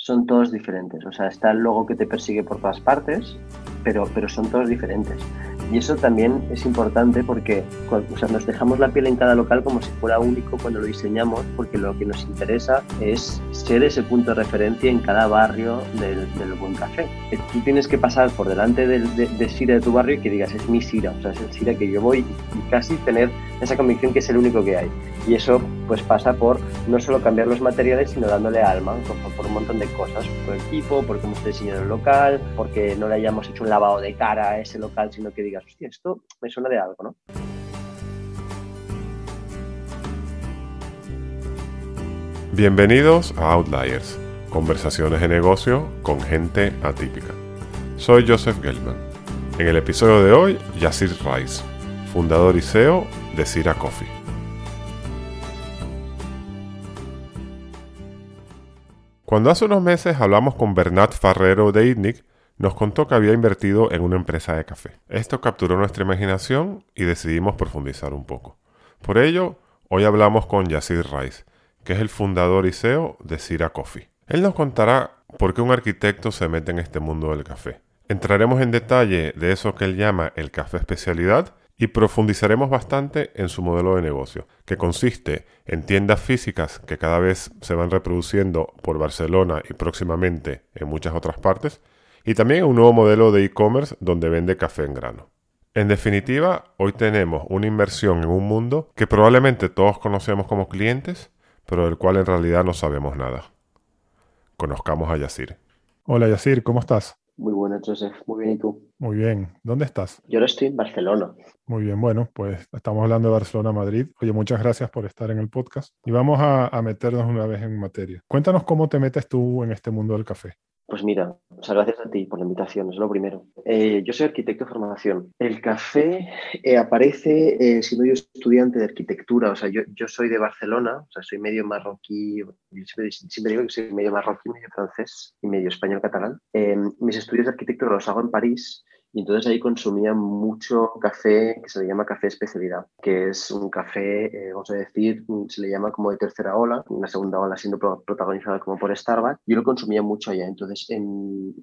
son todos diferentes. O sea, está el logo que te persigue por todas partes, pero, pero son todos diferentes. Y eso también es importante porque o sea, nos dejamos la piel en cada local como si fuera único cuando lo diseñamos, porque lo que nos interesa es ser ese punto de referencia en cada barrio del, buen café. Tú tienes que pasar por delante del, de, de Sira de tu barrio y que digas, es mi Sira, o sea, es el Sira que yo voy y casi tener esa convicción que es el único que hay. Y eso pues pasa por no solo cambiar los materiales, sino dándole alma, por, un montón de cosas, por el equipo, por cómo está diseñado el local, porque no le hayamos hecho un lavado de cara a ese local, sino que digas, hostia, esto me suena de algo, ¿no? Bienvenidos a Outliers, conversaciones de negocio con gente atípica. Soy Joseph Gelman. En el episodio de hoy, Yacir Rice, fundador y CEO de Cira Coffee. Cuando hace unos meses hablamos con Bernat Farrero de ITNIC, nos contó que había invertido en una empresa de café. Esto capturó nuestra imaginación y decidimos profundizar un poco. Por ello, hoy hablamos con Yacir Rice, que es el fundador y CEO de Cira Coffee. Él nos contará por qué un arquitecto se mete en este mundo del café. Entraremos en detalle de eso que él llama el café especialidad y profundizaremos bastante en su modelo de negocio, que consiste en tiendas físicas que cada vez se van reproduciendo por Barcelona y próximamente en muchas otras partes, y también un nuevo modelo de e-commerce donde vende café en grano. En definitiva, hoy tenemos una inversión en un mundo que probablemente todos conocemos como clientes, pero del cual en realidad no sabemos nada. Conozcamos a Yacir. Hola Yacir, ¿cómo estás? Muy bueno, Joseph. Muy bien, ¿y tú? Muy bien. ¿Dónde estás? Yo ahora estoy en Barcelona. Muy bien, bueno, pues estamos hablando de Barcelona-Madrid. Oye, muchas gracias por estar en el podcast y vamos a, a meternos una vez en materia. Cuéntanos cómo te metes tú en este mundo del café. Pues mira, gracias a ti por la invitación, es lo primero. Eh, yo soy arquitecto de formación. El café eh, aparece eh, siendo yo estudiante de arquitectura, o sea, yo, yo, soy de Barcelona, o sea, soy medio marroquí, siempre, siempre digo que soy medio marroquí, medio francés y medio español-catalán. mis estudios de arquitectura los hago en París y entonces ahí consumía mucho café que se le llama café especialidad, que es un café, eh, vamos a decir, se le llama como de tercera ola, una segunda ola siendo protagonizada como por Starbucks. Yo lo consumía mucho allá, entonces en,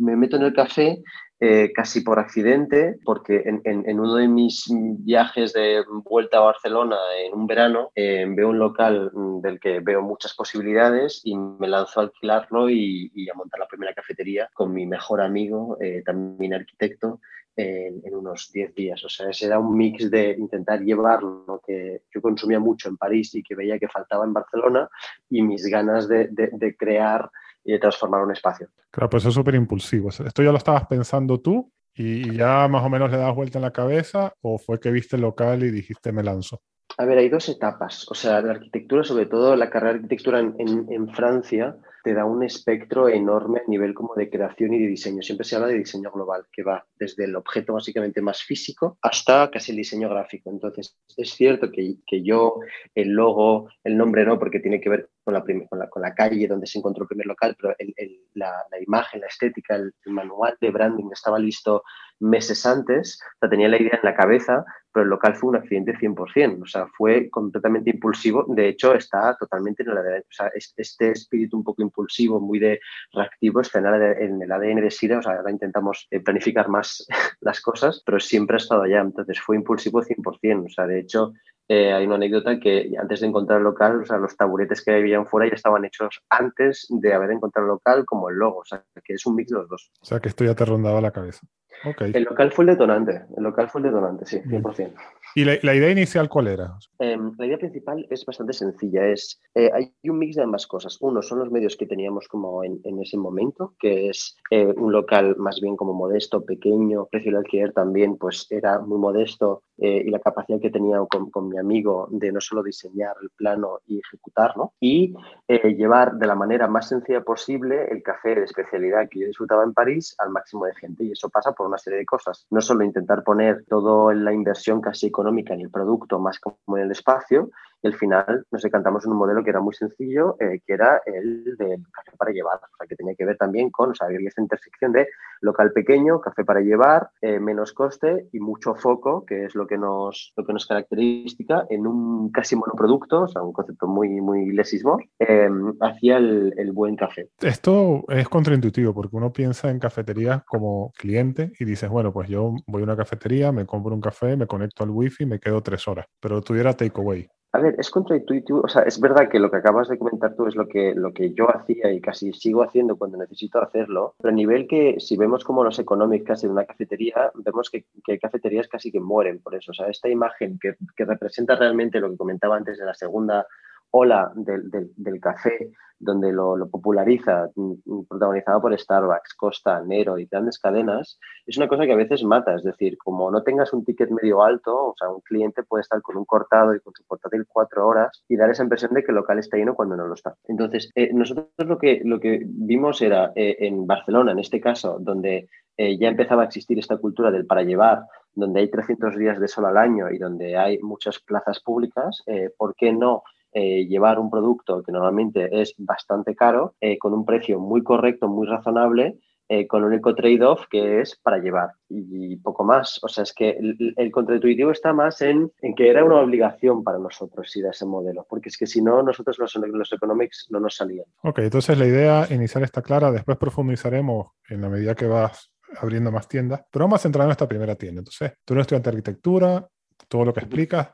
me, meto en el café eh, casi por accidente, porque en, en, uno de mis viajes de vuelta a Barcelona en un verano, eh, veo un local del que veo muchas posibilidades y me lanzo a alquilarlo y, a montar la primera cafetería con mi mejor amigo, eh, también arquitecto, en, unos 10 días. O sea, ese era un mix de intentar llevar lo que yo consumía mucho en París y que veía que faltaba en Barcelona y mis ganas de, de crear y de transformar un espacio. Claro, pues es súper impulsivo. Esto ya lo estabas pensando tú y ya más o menos le das vuelta en la cabeza o fue que viste el local y dijiste me lanzo. A ver, hay dos etapas. O sea, la arquitectura, sobre todo la carrera de arquitectura en, en, en Francia, te da un espectro enorme a nivel como de creación y de diseño. Siempre se habla de diseño global, que va desde el objeto básicamente más físico hasta casi el diseño gráfico. Entonces, es cierto que, que yo, el logo, el nombre no, porque tiene que ver con la, con la, con la calle donde se encontró el primer local, pero el, la, imagen, la estética, el, manual de branding estaba listo meses antes, o sea, tenía la idea en la cabeza, pero el local fue un accidente 100%, o sea, fue completamente impulsivo, de hecho está totalmente en el ADN, o sea, este espíritu un poco impulsivo, muy de reactivo, está en el, ADN de Sira, o sea, ahora intentamos eh, planificar más las cosas, pero siempre ha estado allá, entonces fue impulsivo 100%, o sea, de hecho, eh, hay una anécdota que antes de encontrar el local, o sea, los taburetes que habían fuera ya estaban hechos antes de haber encontrado el local, como el logo, o sea, que es un mix de los dos. O sea, que esto ya te rondaba la cabeza. Okay. El local fue el detonante, el local fue el detonante, sí, 100%. ¿Y la, la idea inicial cuál era? Eh, la idea principal es bastante sencilla, es, eh, hay un mix de ambas cosas. Uno son los medios que teníamos como en, en ese momento, que es eh, un local más bien como modesto, pequeño, precio del alquiler también pues era muy modesto y la capacidad que tenía con, con, mi amigo de no solo diseñar el plano y ejecutarlo, y llevar de la manera más sencilla posible el café de especialidad que yo disfrutaba en París al máximo de gente. Y eso pasa por una serie de cosas. No solo intentar poner toda la inversión casi económica en el producto más como en el espacio, y al final nos decantamos en un modelo que era muy sencillo, eh, que era el del café para llevar, o sea, que tenía que ver también con, o sea, había esta intersección de local pequeño, café para llevar, eh, menos coste y mucho foco, que es lo que nos, lo que nos caracteriza en un casi monoproducto, o sea, un concepto muy, muy lesismos, em, hacia el, el buen café. Esto es contraintuitivo porque uno piensa en cafeterías como cliente y dices, bueno, pues yo voy a una cafetería, me compro un café, me conecto al wifi, me quedo tres horas, pero tuviera takeaway. A ver, es contraintuitivo, o sea, es verdad que lo que acabas de comentar tú es lo que, lo que yo hacía y casi sigo haciendo cuando necesito hacerlo, pero a nivel que si vemos como los económicos casi de una cafetería, vemos que, que, hay cafeterías casi que mueren por eso, o sea, esta imagen que, que representa realmente lo que comentaba antes de la segunda ola del, del, café, donde lo, populariza, mm, protagonizado por Starbucks, Costa, Nero y grandes cadenas, es una cosa que a veces mata. Es decir, como no tengas un ticket medio alto, o sea, un cliente puede estar con un cortado y con su portátil cuatro horas y dar esa impresión de que el local está lleno cuando no lo está. Entonces, eh, nosotros lo que, lo que vimos era eh, en Barcelona, en este caso, donde eh, ya empezaba a existir esta cultura del para llevar, donde hay 300 días de sol al año y donde hay muchas plazas públicas, ¿por qué no? Eh, llevar un producto que normalmente es bastante caro eh, con un precio muy correcto, muy razonable, eh, con un eco trade-off que es para llevar y, poco más. O sea, es que el, el contraintuitivo está más en, en, que era una obligación para nosotros ir a ese modelo, porque es que si no, nosotros los, los economics no nos salían. Ok, entonces la idea inicial está clara, después profundizaremos en la medida que vas abriendo más tiendas, pero vamos a centrar en esta primera tienda. Entonces, tú eres estudiante de arquitectura, todo lo que explicas,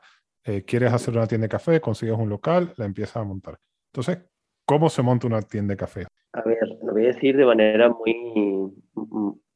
eh, quieres hacer una tienda de café, consigues un local, la empiezas a montar. Entonces, ¿cómo se monta una tienda de café? A ver, lo voy a decir de manera muy,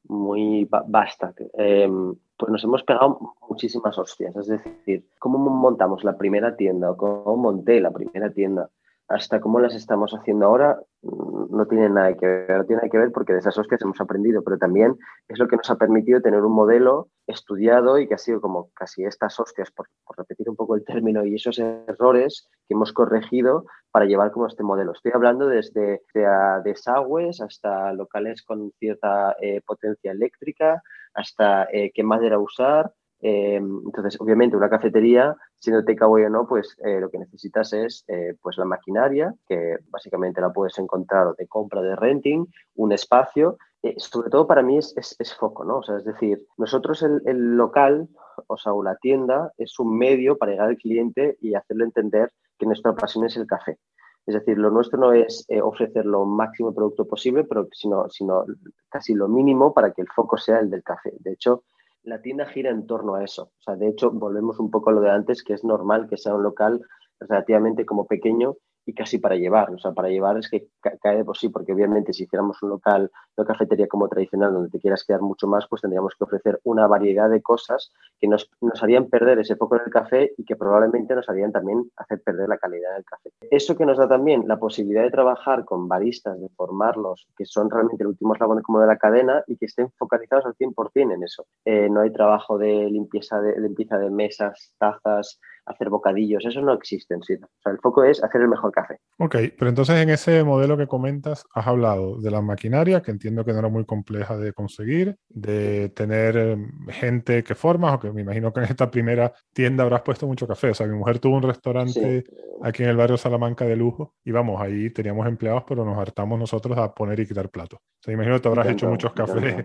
muy vasta. Eh, pues nos hemos pegado muchísimas hostias. Es decir, ¿cómo montamos la primera tienda o cómo monté la primera tienda? Hasta cómo las estamos haciendo ahora mm, no tiene nada que ver, no tiene que ver porque de esas hostias hemos aprendido, pero también es lo que nos ha permitido tener un modelo estudiado y que ha sido como casi estas hostias, por, repetir un poco el término, y esos errores que hemos corregido para llevar como este modelo. Estoy hablando desde, desde desagües hasta locales con cierta eh, potencia eléctrica, hasta eh, qué madera usar, eh, entonces, obviamente, una cafetería, siendo takeaway o no, pues eh, lo que necesitas es eh, pues la maquinaria, que básicamente la puedes encontrar de compra, de renting, un espacio. Eh, sobre todo para mí es, es, es, foco, ¿no? O sea, es decir, nosotros el, el local, o sea, o la tienda, es un medio para llegar al cliente y hacerle entender que nuestra pasión es el café. Es decir, lo nuestro no es eh, ofrecer lo máximo producto posible, pero sino, sino casi lo mínimo para que el foco sea el del café. De hecho, la tienda gira en torno a eso. O sea, de hecho, volvemos un poco a lo de antes, que es normal que sea un local relativamente como pequeño y casi para llevar. O sea, para llevar es que cae de por sí, porque obviamente si hiciéramos un local, una cafetería como tradicional, donde te quieras quedar mucho más, pues tendríamos que ofrecer una variedad de cosas que nos, nos harían perder ese foco en el café y que probablemente nos harían también hacer perder la calidad del café. Eso que nos da también la posibilidad de trabajar con baristas, de formarlos, que son realmente el último eslabón como de la cadena y que estén focalizados al 100% en eso. Eh, no hay trabajo de limpieza de, limpieza de mesas, tazas, hacer bocadillos, eso no existe en sí. O sea, el foco es hacer el mejor café. Ok, pero entonces en ese modelo que comentas, has hablado de la maquinaria, que entiendo que no era muy compleja de conseguir, de tener em, gente que formas, o que me imagino que en esta primera tienda habrás puesto mucho café. O sea, mi mujer tuvo un restaurante sí. aquí en el barrio Salamanca de lujo, y vamos, ahí teníamos empleados, pero nos hartamos nosotros a poner y quitar platos. O sea, imagino que te habrás hecho muchos cafés.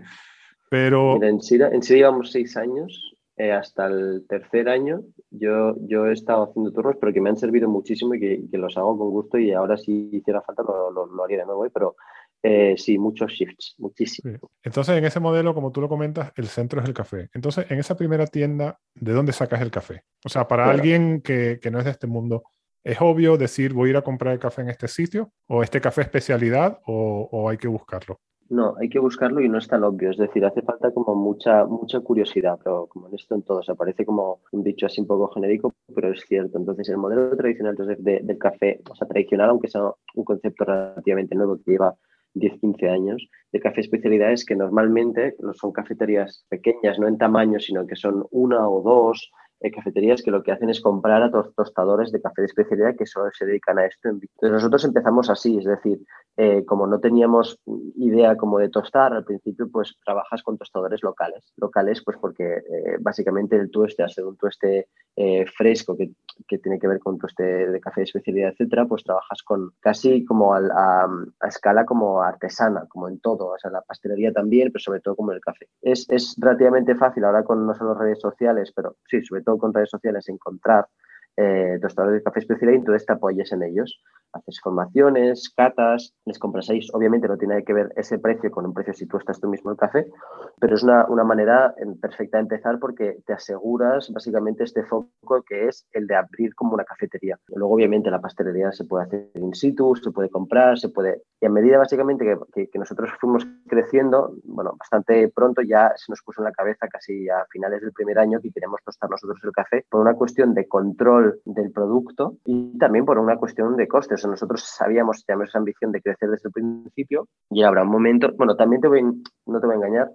Pero... Mira, en Sira, en Sira llevamos seis años eh, hasta el tercer año yo, yo he estado haciendo turnos, pero que me han servido muchísimo y que, que los hago con gusto y ahora si hiciera falta lo, lo, lo haría de nuevo, pero eh, sí, muchos shifts, muchísimo. Sí. Entonces, en ese modelo, como tú lo comentas, el centro es el café. Entonces, en esa primera tienda, ¿de dónde sacas el café? O sea, para claro. alguien que, que no es de este mundo, ¿es obvio decir voy a ir a comprar el café en este sitio? ¿O este café especialidad? ¿O, o hay que buscarlo? No, hay que buscarlo y no es tan obvio. Es decir, hace falta como mucha, mucha curiosidad, pero como en esto en todo, o sea, parece como un dicho así un poco genérico, pero es cierto. Entonces, el modelo tradicional de, del café, o sea, tradicional, aunque sea un concepto relativamente nuevo que lleva 10, 15 años, de café especialidades que normalmente no son cafeterías pequeñas, no en tamaño, sino que son una o dos, eh, cafeterías que lo que hacen es comprar a tostadores de café de especialidad que solo se dedican a esto. Entonces nosotros empezamos así, es decir, eh, como no teníamos idea como de tostar al principio, pues trabajas con tostadores locales. Locales, pues porque eh, básicamente el tueste, al ser un tueste fresco que, que, tiene que ver con tueste de café de especialidad, etcétera, pues trabajas con casi como a, a, escala como artesana, como en todo, o sea, la pastelería también, pero sobre todo como el café. Es, es relativamente fácil ahora con no solo redes sociales, pero sí, sobre todo con redes sociales encontrar eh, tostadores de café especial y entonces te apoyes en ellos. Haces formaciones, catas, les compras ahí. Obviamente no tiene que ver ese precio con un precio si tú estás tú mismo el café, pero es una, una manera perfecta de empezar porque te aseguras básicamente este foco que es el de abrir como una cafetería. Luego, obviamente, la pastelería se puede hacer in situ, se puede comprar, se puede... Y a medida básicamente que, nosotros fuimos creciendo, bueno, bastante pronto ya se nos puso en la cabeza casi a finales del primer año que queremos tostar nosotros el café por una cuestión de control del producto y también por una cuestión de costes. nosotros sabíamos, teníamos esa ambición de crecer desde el principio y habrá un momento, bueno, también te voy, no te voy a engañar,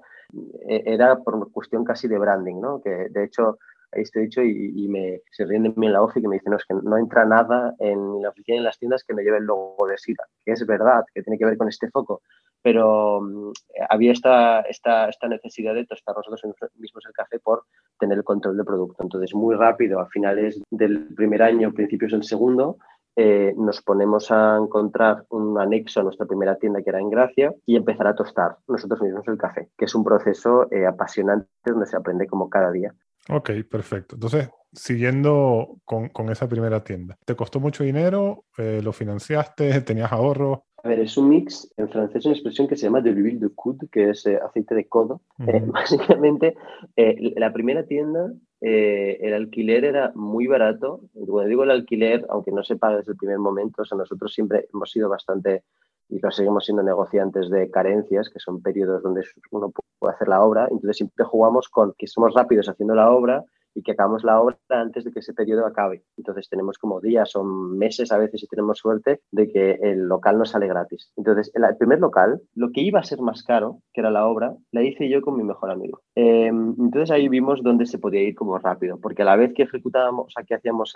e-, era por cuestión casi de branding, ¿no? Que de hecho estoy dicho y, me, se ríen de mí en la oficina y me dicen, no, es que no entra nada en la oficina en las tiendas que no lleve el logo de SIDA, que es verdad, que tiene que ver con este foco, pero mm, había esta, esta, esta necesidad de tostar nosotros mismos el café por tener el control del producto. Entonces, muy rápido, a finales del primer año, principios del segundo, eh, nos ponemos a encontrar un anexo a nuestra primera tienda que era en Gracia y empezar a tostar nosotros mismos el café, que es un proceso eh, apasionante donde se aprende como cada día. Ok, perfecto. Entonces, siguiendo con, con esa primera tienda, ¿te costó mucho dinero? Eh, ¿Lo financiaste? ¿Tenías ahorro? A ver, es un mix, en francés una expresión que se llama de l'huile de coude, que es eh, aceite de codo. Eh, básicamente, la primera tienda, el alquiler era muy barato. Cuando digo el alquiler, aunque no se paga desde el primer momento, o sea, nosotros siempre hemos sido bastante y seguimos siendo negociantes de carencias, que son periodos donde uno puede hacer la obra. Entonces siempre jugamos con que somos rápidos haciendo la obra y que acabamos la obra antes de que ese periodo acabe. Entonces tenemos como días o meses a veces, si tenemos suerte, de que el local no sale gratis. Entonces, el primer local, lo que iba a ser más caro, que era la obra, la hice yo con mi mejor amigo. Em, entonces ahí vimos dónde se podía ir como rápido, porque a la vez que ejecutábamos, o sea, que hacíamos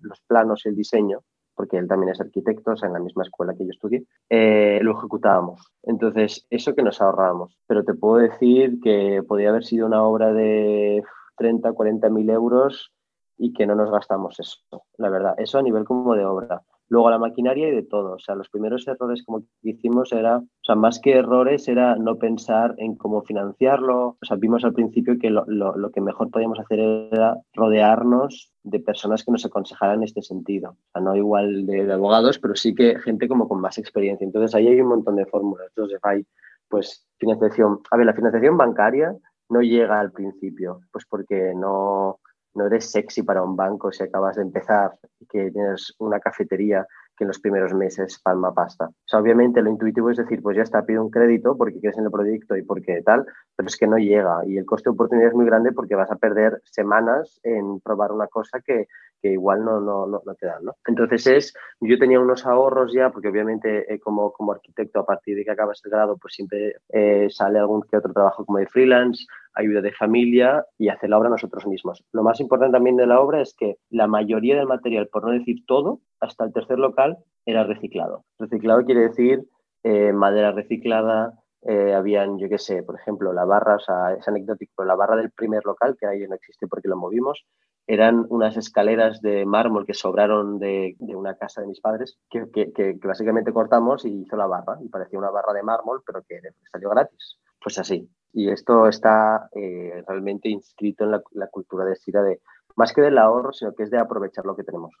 los planos y el diseño, porque él también es arquitecto, o sea, en la misma escuela que yo estudié, eh, lo ejecutábamos. Entonces, eso que nos ahorrábamos. Pero te puedo decir que podía haber sido una obra de 30, 40 mil euros y que no nos gastamos eso, la verdad. Eso a nivel como de obra. Luego la maquinaria y de todo. O sea, los primeros errores como que hicimos era, o sea, más que errores era no pensar en cómo financiarlo. O sea, vimos al principio que lo, lo, que mejor podíamos hacer era rodearnos de personas que nos aconsejaran este sentido. O sea, no igual de, abogados, pero sí que gente como con más experiencia. Entonces ahí hay un montón de fórmulas. Entonces hay, pues, financiación. A ver, la financiación bancaria no llega al principio, pues porque no, no eres sexy para un banco si acabas de empezar y que tienes una cafetería que en los primeros meses palma pasta. O sea, obviamente lo intuitivo es decir, pues ya está, pido un crédito porque quieres en el proyecto y porque tal, pero es que no llega y el coste de oportunidad es muy grande porque vas a perder semanas en probar una cosa que, que igual no, no, no, te dan. ¿no? Entonces es, yo tenía unos ahorros ya, porque obviamente eh, como, como arquitecto a partir de que acabas el grado, pues siempre eh, sale algún que otro trabajo como de freelance, ayuda de familia y hacer la obra nosotros mismos. Lo más importante también de la obra es que la mayoría del material, por no decir todo, hasta el tercer local era reciclado. Reciclado quiere decir eh, madera reciclada, habían, yo qué sé, por ejemplo, la barra, o sea, es anecdótico, la barra del primer local, que ahí no existe porque lo movimos, eran unas escaleras de mármol que sobraron de, una casa de mis padres, que, que, básicamente cortamos y hizo la barra, y parecía una barra de mármol, pero que salió gratis. Pues así. Y esto está eh, realmente inscrito en la, cultura de Sira, de, más que del ahorro, sino que es de aprovechar lo que tenemos.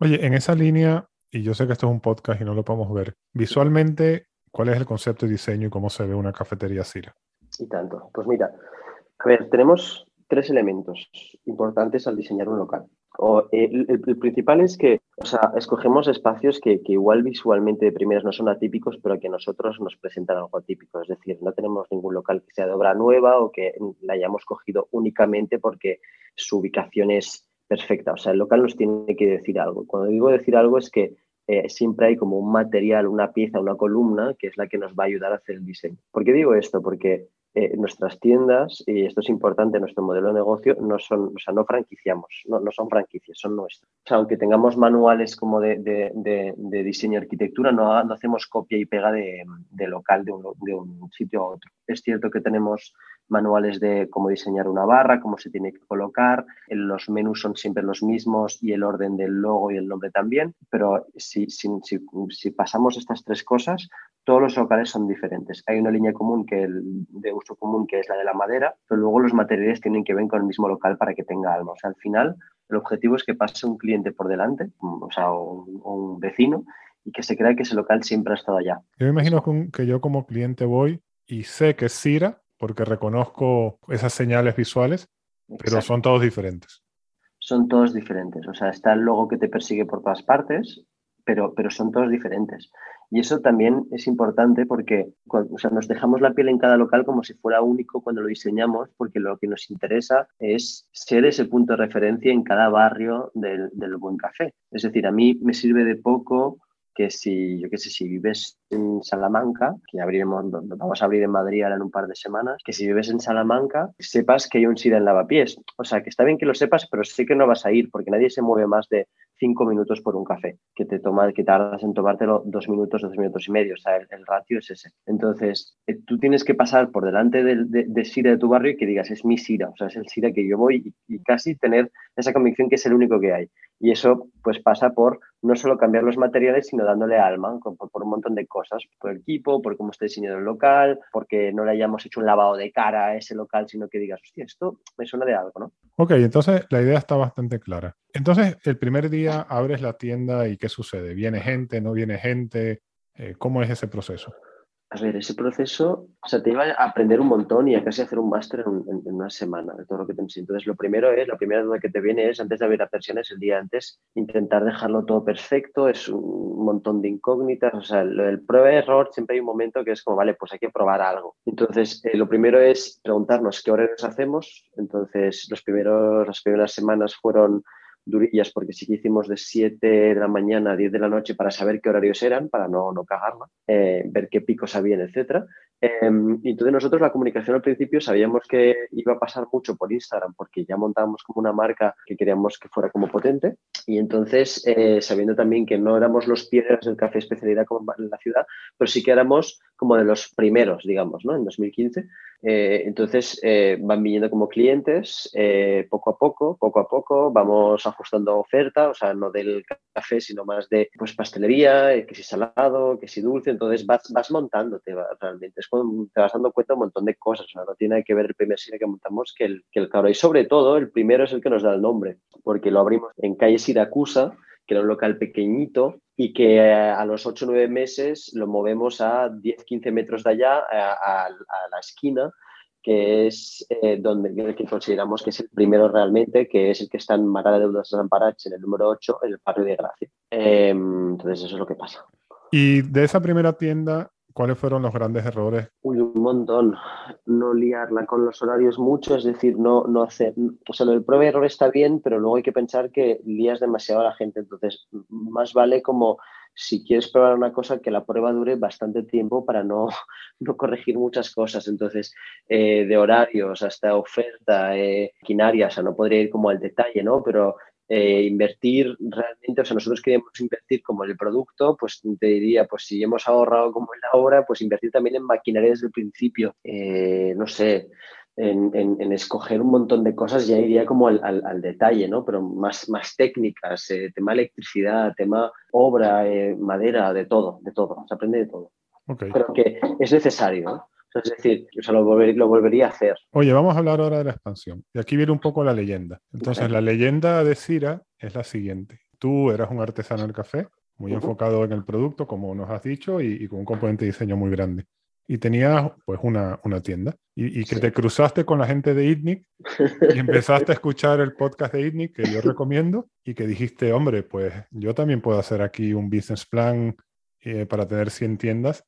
Oye, en esa línea, y yo sé que esto es un podcast y no lo podemos ver, visualmente, ¿cuál es el concepto de diseño y cómo se ve una cafetería Sira? Y tanto. Pues mira, a ver, tenemos tres elementos importantes al diseñar un local. O, eh, el, principal es que o sea, escogemos espacios que, que, igual visualmente de primeras no son atípicos, pero que a nosotros nos presentan algo atípico. Es decir, no tenemos ningún local que sea de obra nueva o que la hayamos cogido únicamente porque su ubicación es perfecta. O sea, el local nos tiene que decir algo. Cuando digo decir algo es que eh, siempre hay como un material, una pieza, una columna que es la que nos va a ayudar a hacer el diseño. ¿Por qué digo esto? Porque eh, nuestras tiendas, y esto es importante, nuestro modelo de negocio, no son, o sea, no franquiciamos, no, no son franquicias, son nuestras. Aunque tengamos manuales como de, de, de, diseño y arquitectura, no, no, hacemos copia y pega de, local de un, de un sitio a otro. Es cierto que tenemos manuales de cómo diseñar una barra, cómo se tiene que colocar, los menús son siempre los mismos y el orden del logo y el nombre también, pero si, si, si, pasamos estas tres cosas, todos los locales son diferentes. Hay una línea común que el, de uso común que es la de la madera, pero luego los materiales tienen que ver con el mismo local para que tenga alma. O sea, al final el objetivo es que pase un cliente por delante, o sea, un, un vecino, y que se crea que ese local siempre ha estado allá. Yo me imagino que yo como cliente voy y sé que es Cira porque reconozco esas señales visuales, pero son todos diferentes. Son todos diferentes. O sea, está el logo que te persigue por todas partes, pero, pero son todos diferentes. Y eso también es importante porque o sea, nos dejamos la piel en cada local como si fuera único cuando lo diseñamos, porque lo que nos interesa es ser ese punto de referencia en cada barrio del, buen café. Es decir, a mí me sirve de poco que si, yo qué sé, si vives en Salamanca, que abriremos, vamos a abrir en Madrid ahora en un par de semanas, que si vives en Salamanca, sepas que hay un SIDA en lavapiés. O sea, que está bien que lo sepas, pero sí que no vas a ir, porque nadie se mueve más de cinco minutos por un café, que te toma, que tardas en tomártelo dos minutos, dos minutos y medio. O sea, el, ratio es ese. Entonces, eh, tú tienes que pasar por delante del de, de, de tu barrio y que digas, es mi SIDA, o sea, es el SIDA que yo voy y casi tener esa convicción que es el único que hay. Y eso pues pasa por no solo cambiar los materiales, sino dándole alma por, un montón de cosas, por el equipo, por cómo está diseñado el local, porque no le hayamos hecho un lavado de cara a ese local, sino que digas, hostia, esto me suena de algo, ¿no? Ok, entonces la idea está bastante clara. Entonces, el primer día abres la tienda y ¿qué sucede? ¿Viene gente? ¿No viene gente? Eh, ¿Cómo es ese proceso? A ver, ese proceso, o sea, te iba a aprender un montón y a casi hacer un máster en, una semana de todo lo que te Entonces, lo primero es, la primera duda que te viene es, antes de abrir la persianas, el día antes, intentar dejarlo todo perfecto, es un montón de incógnitas, o sea, el, el prueba-error, siempre hay un momento que es como, vale, pues hay que probar algo. Entonces, eh, lo primero es preguntarnos qué horarios hacemos. Entonces, los primeros, las primeras semanas fueron durillas porque sí que hicimos de 7 de la mañana a 10 de la noche para saber qué horarios eran, para no, no cagarla, eh, ver qué picos habían, etc. Eh, y entonces nosotros la comunicación al principio sabíamos que iba a pasar mucho por Instagram porque ya montábamos como una marca que queríamos que fuera como potente y entonces eh, sabiendo también que no éramos los piedras del café especialidad como en la ciudad, pero sí que éramos como de los primeros, digamos, ¿no? En 2015. Eh, entonces eh, van viniendo como clientes eh, poco a poco, poco a poco, vamos ajustando oferta, o sea, no del café, sino más de pues pastelería, que si salado, que si dulce, entonces vas, vas montándote realmente, es cuando te vas dando cuenta de un montón de cosas, o sea, no tiene que ver el primer cine que montamos que el, que el cabro, y sobre todo el primero es el que nos da el nombre, porque lo abrimos en calle Siracusa, que era un local pequeñito y que a los 8 o 9 meses lo movemos a 10, 15 metros de allá, a, la esquina, que es eh, donde consideramos que es el primero realmente, que es el que está en Mara de Deudas de Zamparach, en el número 8, en el barrio de Gracia. Eh, entonces, eso es lo que pasa. Y de esa primera tienda, ¿Cuáles fueron los grandes errores? Uy, un montón. No liarla con los horarios mucho, es decir, no, no hacer. O sea, del prueba error está bien, pero luego hay que pensar que lías demasiado a la gente. Entonces, más vale como si quieres probar una cosa, que la prueba dure bastante tiempo para no, no corregir muchas cosas. Entonces, eh, de horarios hasta oferta, eh, o sea, no podría ir como al detalle, ¿no? Pero eh, invertir realmente, o sea, nosotros queremos invertir como en el producto, pues te diría, pues si hemos ahorrado como en la obra, pues invertir también en maquinaria desde el principio, eh, no sé, en, en, escoger un montón de cosas, ya iría como al, al, detalle, ¿no? Pero más, más técnicas, eh, tema electricidad, tema obra, madera, de todo, de todo, se aprende de todo. Pero que es necesario, ¿no? Es decir, o lo, lo, volvería a hacer. Oye, vamos a hablar ahora de la expansión. Y aquí viene un poco la leyenda. Entonces, la leyenda de Cira es la siguiente. Tú eras un artesano del café, muy enfocado en el producto, como nos has dicho, y, con un componente de diseño muy grande. Y tenías pues una, una tienda. Y, que te cruzaste con la gente de ITNIC y empezaste a escuchar el podcast de ITNIC que yo recomiendo y que dijiste, hombre, pues yo también puedo hacer aquí un business plan eh, para tener 100 tiendas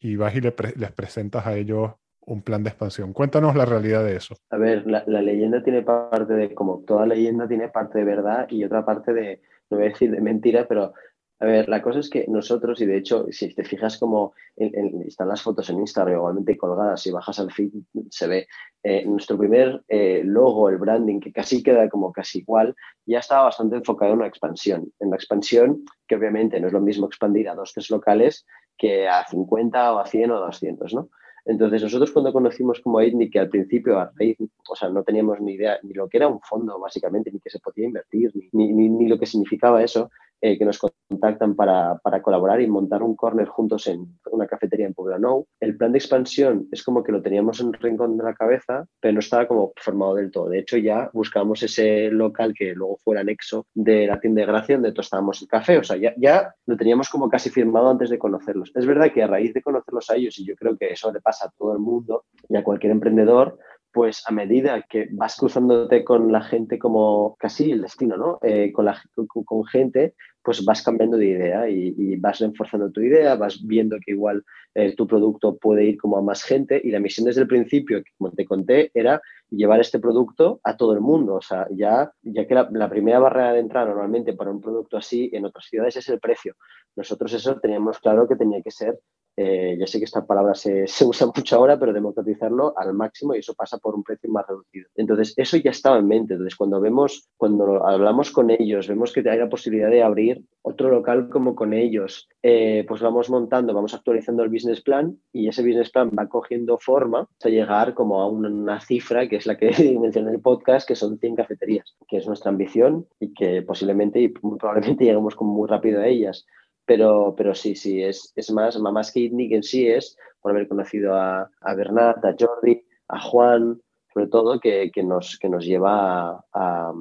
y vas y les presentas a ellos un plan de expansión. Cuéntanos la realidad de eso. A ver, la, leyenda tiene parte de, como toda leyenda tiene parte de verdad y otra parte de, no voy a decir de mentira, pero A ver, la cosa es que nosotros, y de hecho, si te fijas como están las fotos en Instagram igualmente colgadas, si bajas al feed se ve eh, nuestro primer eh, logo, el branding, que casi queda como casi igual, ya estaba bastante enfocado en una expansión. En la expansión, que obviamente no es lo mismo expandir a dos, tres locales que a 50 o a 100 o a 200, ¿no? Entonces, nosotros cuando conocimos como Aidni, que al principio a raíz, o sea, no teníamos ni idea ni lo que era un fondo, básicamente, ni que se podía invertir, ni, ni, ni lo que significaba eso, eh, que nos contactan para, para, colaborar y montar un corner juntos en una cafetería en Puebla. El plan de expansión es como que lo teníamos en un rincón de la cabeza, pero no estaba como formado del todo. De hecho, ya buscábamos ese local que luego fuera anexo de la tienda de Gracia donde tostábamos el café. O sea, ya, ya lo teníamos como casi firmado antes de conocerlos. Es verdad que a raíz de conocerlos a ellos, y yo creo que eso le pasa a todo el mundo y a cualquier emprendedor, pues a medida que vas cruzándote con la gente como casi el destino, ¿no? Eh, con, la, con, gente, pues vas cambiando de idea y, vas reforzando tu idea, vas viendo que igual eh, tu producto puede ir como a más gente y la misión desde el principio, como te conté, era llevar este producto a todo el mundo. O sea, ya, ya que la, la primera barrera de entrada normalmente para un producto así en otras ciudades es el precio. Nosotros eso teníamos claro que tenía que ser eh, ya sé que esta palabra se, se, usa mucho ahora, pero democratizarlo al máximo y eso pasa por un precio más reducido. Entonces, eso ya estaba en mente. Entonces, cuando vemos, cuando hablamos con ellos, vemos que hay la posibilidad de abrir otro local como con ellos, eh, pues vamos montando, vamos actualizando el business plan y ese business plan va cogiendo forma hasta llegar como a una cifra que es la que mencioné en el podcast, que son 100 cafeterías, que es nuestra ambición y que posiblemente y probablemente lleguemos como muy rápido a ellas. Pero, pero sí, sí, es, es más, más que en sí es por haber conocido a, a Bernat, a Jordi, a Juan, sobre todo, que, que nos, que nos lleva a,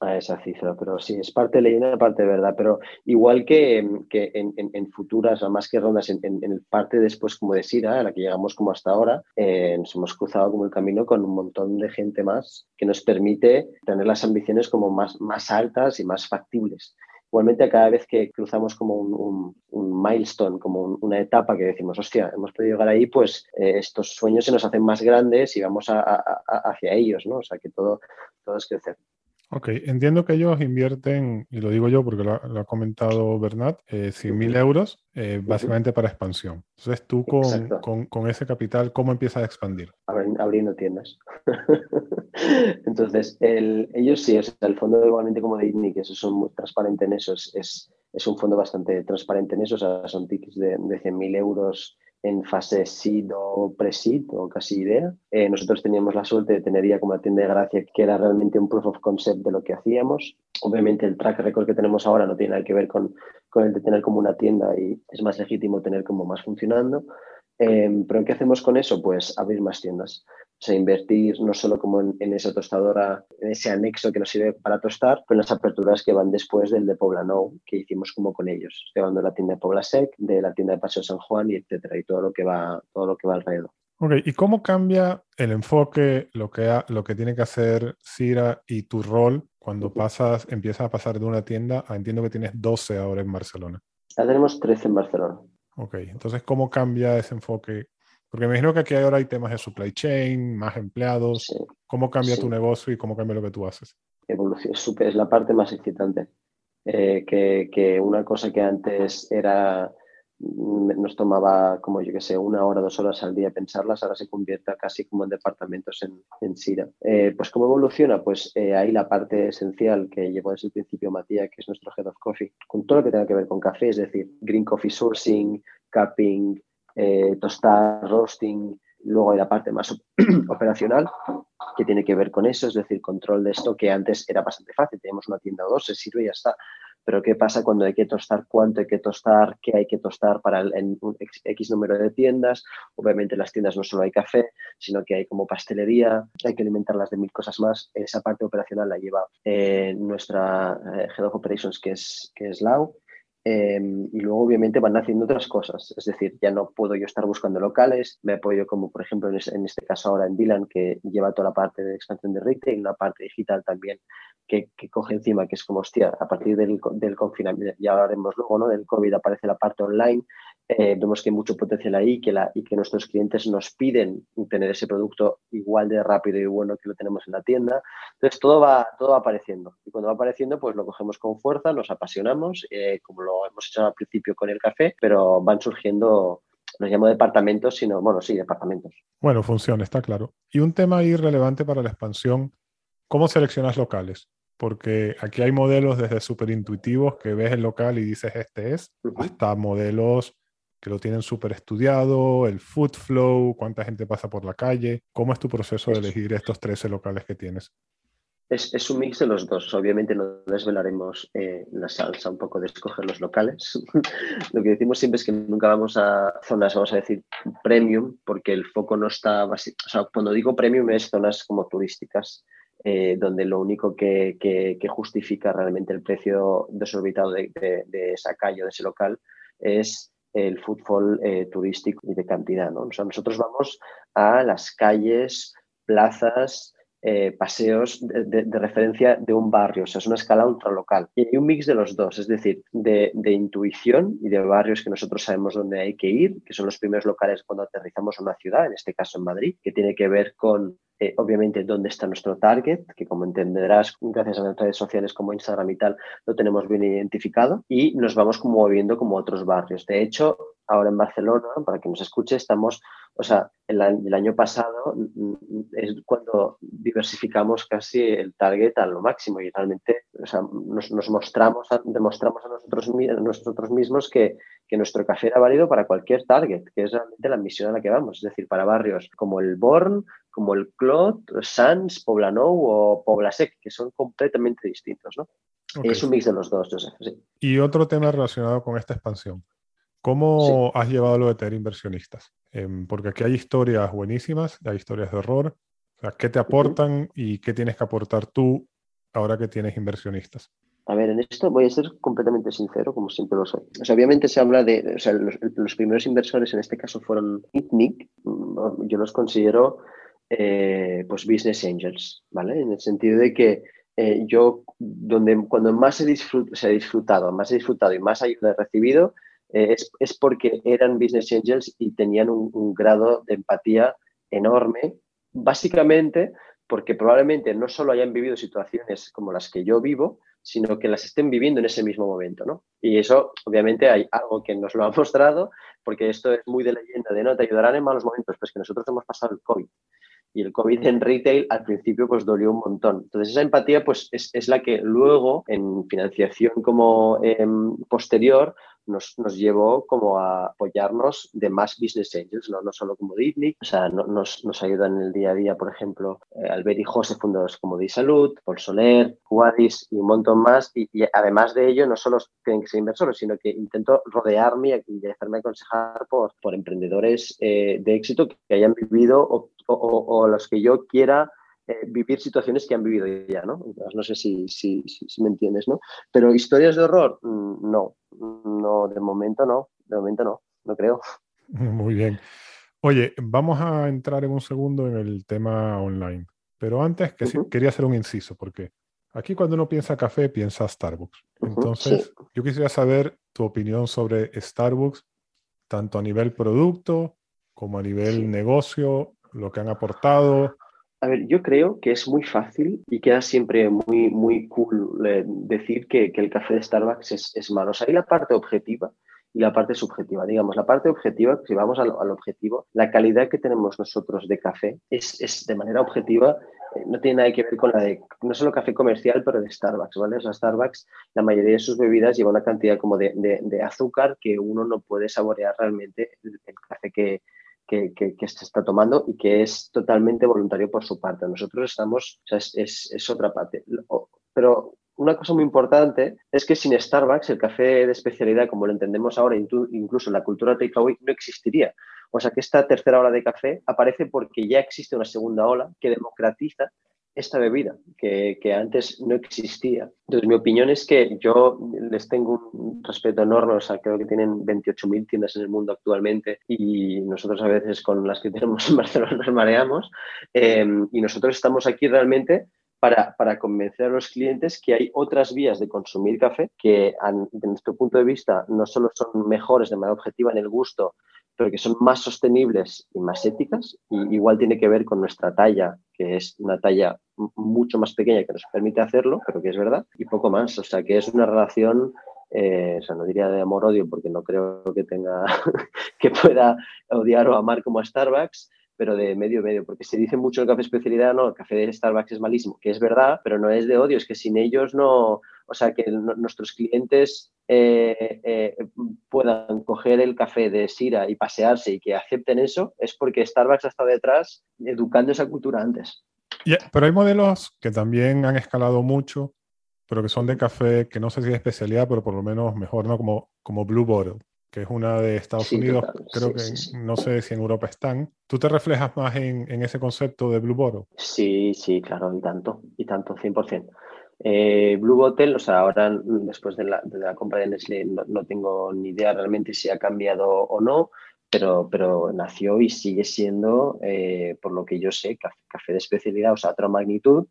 esa cifra. Pero sí, es parte leyenda, parte verdad. Pero igual que, que en, en, futuras, más que rondas, en, en, parte después como de Sira, a la que llegamos como hasta ahora, eh, nos hemos cruzado como el camino con un montón de gente más que nos permite tener las ambiciones como más, más altas y más factibles. Igualmente, cada vez que cruzamos como un, un, milestone, como una etapa que decimos, hostia, hemos podido llegar ahí, pues eh, estos sueños se nos hacen más grandes y vamos a, a, hacia ellos, ¿no? O sea, que todo, todo es crecer. Ok, entiendo que ellos invierten, y lo digo yo porque lo, lo ha comentado Bernat, eh, 100.000 euros eh, básicamente para expansión. Entonces tú con, con, con, ese capital, ¿cómo empiezas a expandir? Abriendo tiendas. Entonces, el, ellos sí, o sea, el fondo igualmente como de ITNIC, eso son muy transparentes en eso, es, es, un fondo bastante transparente en eso, o sea, son tickets de, de 100.000 euros en fase SID o pre-SID o casi idea. Eh, nosotros teníamos la suerte de tener ya como la tienda de gracia que era realmente un proof of concept de lo que hacíamos. Obviamente el track record que tenemos ahora no tiene nada que ver con, con el de tener como una tienda y es más legítimo tener como más funcionando. Eh, pero ¿qué hacemos con eso? Pues abrir más tiendas. O sea, invertir no solo como en, en, esa tostadora, en ese anexo que nos sirve para tostar, pero en las aperturas que van después del de Pobla Nou, que hicimos como con ellos, llevando la tienda de Pobla Sec, de la tienda de Paseo San Juan y etcétera, y todo lo que va, todo lo que va alrededor. Ok, ¿y cómo cambia el enfoque, lo que, ha, lo que tiene que hacer Cira y tu rol cuando pasas, empiezas a pasar de una tienda a entiendo que tienes 12 ahora en Barcelona? Ya tenemos 13 en Barcelona. Ok, entonces, ¿cómo cambia ese enfoque porque me imagino que aquí ahora hay temas de supply chain, más empleados. Sí, ¿Cómo cambia sí. tu negocio y cómo cambia lo que tú haces? Evolución, es la parte más excitante. Eh, que, que, una cosa que antes era nos tomaba como yo que sé una hora dos horas al día pensarlas ahora se convierte casi como en departamentos en, en Sira eh, pues cómo evoluciona pues eh, ahí la parte esencial que llevó desde el principio Matías que es nuestro head of coffee con todo lo que tenga que ver con café es decir green coffee sourcing cupping eh, tostar, roasting, luego hay la parte más operacional que tiene que ver con eso, es decir, control de esto que antes era bastante fácil, teníamos una tienda o dos, se sirve y ya está. Pero ¿qué pasa cuando hay que tostar? ¿Cuánto hay que tostar? ¿Qué hay que tostar para en un X número de tiendas? Obviamente en las tiendas no solo hay café, sino que hay como pastelería, hay que alimentarlas de mil cosas más. Esa parte operacional la lleva eh, nuestra eh, Head of Operations, que es, que es Lau, eh, y luego obviamente van haciendo otras cosas, es decir, ya no puedo yo estar buscando locales, me apoyo como por ejemplo en, en este caso ahora en Dylan que lleva toda la parte de expansión de retail, la parte digital también que, coge encima, que es como, hostia, a partir del, del confinamiento, ya hablaremos luego, ¿no? Del COVID aparece la parte online, eh, vemos que hay mucho potencial ahí que la, y que nuestros clientes nos piden tener ese producto igual de rápido y bueno que lo tenemos en la tienda. Entonces, todo va, todo va apareciendo. Y cuando va apareciendo, pues lo cogemos con fuerza, nos apasionamos, eh, como lo hemos hecho al principio con el café, pero van surgiendo los llamo departamentos, sino, bueno, sí, departamentos. Bueno, funciona, está claro. Y un tema ahí relevante para la expansión, ¿cómo seleccionas locales? Porque aquí hay modelos desde súper intuitivos que ves el local y dices este es, hasta modelos que lo tienen súper estudiado, el food flow, cuánta gente pasa por la calle. ¿Cómo es tu proceso de elegir estos 13 locales que tienes? Es, un mix de los dos. Obviamente no desvelaremos eh, la salsa un poco de escoger los locales. Lo que decimos siempre es que nunca vamos a zonas, vamos a decir, premium, porque el foco no está... O sea, cuando digo premium es zonas como turísticas, eh, donde lo único que, justifica realmente el precio desorbitado de, esa calle o de ese local es el fútbol eh, turístico y de cantidad. ¿no? O sea, nosotros vamos a las calles, plazas, eh, paseos de, referencia de un barrio, o sea, es una escala ultralocal. Y hay un mix de los dos, es decir, de, intuición y de barrios que nosotros sabemos dónde hay que ir, que son los primeros locales cuando aterrizamos en una ciudad, en este caso en Madrid, que tiene que ver con eh, obviamente dónde está nuestro target, que como entenderás, gracias a las redes sociales como Instagram y tal, lo tenemos bien identificado y nos vamos como moviendo como otros barrios. De hecho, ahora en Barcelona, para que nos escuche, estamos o sea, el, año pasado mm, mm, es cuando diversificamos casi el target a lo máximo y realmente o sea, nos, mostramos, demostramos a nosotros, nosotros mismos que, que, nuestro café era válido para cualquier target, que es realmente la misión a la que vamos, es decir, para barrios como el Born, como el Clot, Sans, Poblanou o Poblasec, que son completamente distintos, ¿no? Es un mix de los dos, Joseph. Sí. Y otro tema relacionado con esta expansión. ¿Cómo has llevado lo de tener inversionistas? Em, porque aquí hay historias buenísimas, hay historias de horror. O sea, ¿Qué te aportan y qué tienes que aportar tú ahora que tienes inversionistas? A ver, en esto voy a ser completamente sincero, como siempre lo soy. O sea, obviamente se habla de, o sea, los, primeros inversores en este caso fueron ITNIC, mm, yo los considero eh, pues business angels, ¿vale? En el sentido de que eh, yo, donde, cuando más he, se ha disfrutado, más he disfrutado y más ayuda he recibido, eh, es, porque eran business angels y tenían un, grado de empatía enorme, básicamente porque probablemente no solo hayan vivido situaciones como las que yo vivo, sino que las estén viviendo en ese mismo momento, ¿no? Y eso, obviamente, hay algo que nos lo ha mostrado, porque esto es muy de leyenda, de no te ayudarán en malos momentos, pues que nosotros hemos pasado el COVID. Y el COVID en retail al principio pues dolió un montón. Entonces esa empatía pues es, la que luego en financiación como em, posterior nos, llevó como a apoyarnos de más business angels, no, no solo como Ditnik, o sea, nos, nos, ayudan en el día a día, por ejemplo, eh, Albert y José, fundadores como Di Salud, Paul Soler, Juadis y un montón más. Y, además de ello, no solo tienen que ser inversores, sino que intento rodearme y hacerme aconsejar por, por emprendedores eh, de éxito que hayan vivido o, o los que yo quiera eh, vivir situaciones que han vivido ya, ¿no? no sé si, si, si, me entiendes, ¿no? Pero historias de horror, mm, no, no, de momento no, de momento no, no creo. Muy bien. Oye, vamos a entrar en un segundo en el tema online, pero antes que quería hacer un inciso, porque aquí cuando uno piensa café, piensa Starbucks. Entonces, yo quisiera saber tu opinión sobre Starbucks, tanto a nivel producto como a nivel negocio, lo que han aportado, a ver, yo creo que es muy fácil y queda siempre muy, muy cool eh, decir que, el café de Starbucks es, malo. O sea, hay la parte objetiva y la parte subjetiva. Digamos, la parte objetiva, si vamos al, objetivo, la calidad que tenemos nosotros de café es, de manera objetiva, eh, no tiene nada que ver con la de, no solo café comercial, pero de Starbucks, ¿vale? O sea, Starbucks, la mayoría de sus bebidas lleva una cantidad como de, de azúcar que uno no puede saborear realmente el café que, que, se está tomando y que es totalmente voluntario por su parte. Nosotros estamos, o sea, es, es, otra parte. Pero una cosa muy importante es que sin Starbucks el café de especialidad, como lo entendemos ahora, incluso la cultura takeaway, no existiría. O sea que esta tercera ola de café aparece porque ya existe una segunda ola que democratiza esta bebida que, antes no existía. Entonces, mi opinión es que yo les tengo un respeto enorme, o sea, creo que tienen 28.000 tiendas en el mundo actualmente y nosotros a veces con las que tenemos en Barcelona mareamos em, y nosotros estamos aquí realmente para, para, convencer a los clientes que hay otras vías de consumir café que, desde nuestro punto de vista, no solo son mejores de manera objetiva en el gusto, pero que son más sostenibles y más éticas. Y igual tiene que ver con nuestra talla, que es una talla mucho más pequeña que nos permite hacerlo, pero que es verdad, y poco más. O sea, que es una relación eh, o sea, no diría de amor-odio porque no creo que tenga, que pueda odiar o amar como a Starbucks, pero de medio medio, porque se dice mucho el café especialidad, no, el café de Starbucks es malísimo, que es verdad, pero no es de odio, es que sin ellos no, o sea, que nuestros clientes eh, eh, puedan coger el café de Sira y pasearse y que acepten eso, es porque Starbucks ha estado detrás educando esa cultura antes. pero hay modelos que también han escalado mucho, pero que son de café, que no sé si es especialidad, pero por lo menos mejor, ¿no? Como, como Blue Bottle que es una de Estados Unidos, creo que no sé si en Europa están. ¿Tú te reflejas más en, en, ese concepto de Blue Bottle? Sí, sí, claro, y tanto, y tanto, 100%. Eh, Blue Bottle, o sea, ahora después de la, de la compra de Nestlé no, tengo ni idea realmente si ha cambiado o no, pero, pero nació y sigue siendo, eh, por lo que yo sé, café, café, de especialidad, o sea, otra magnitud,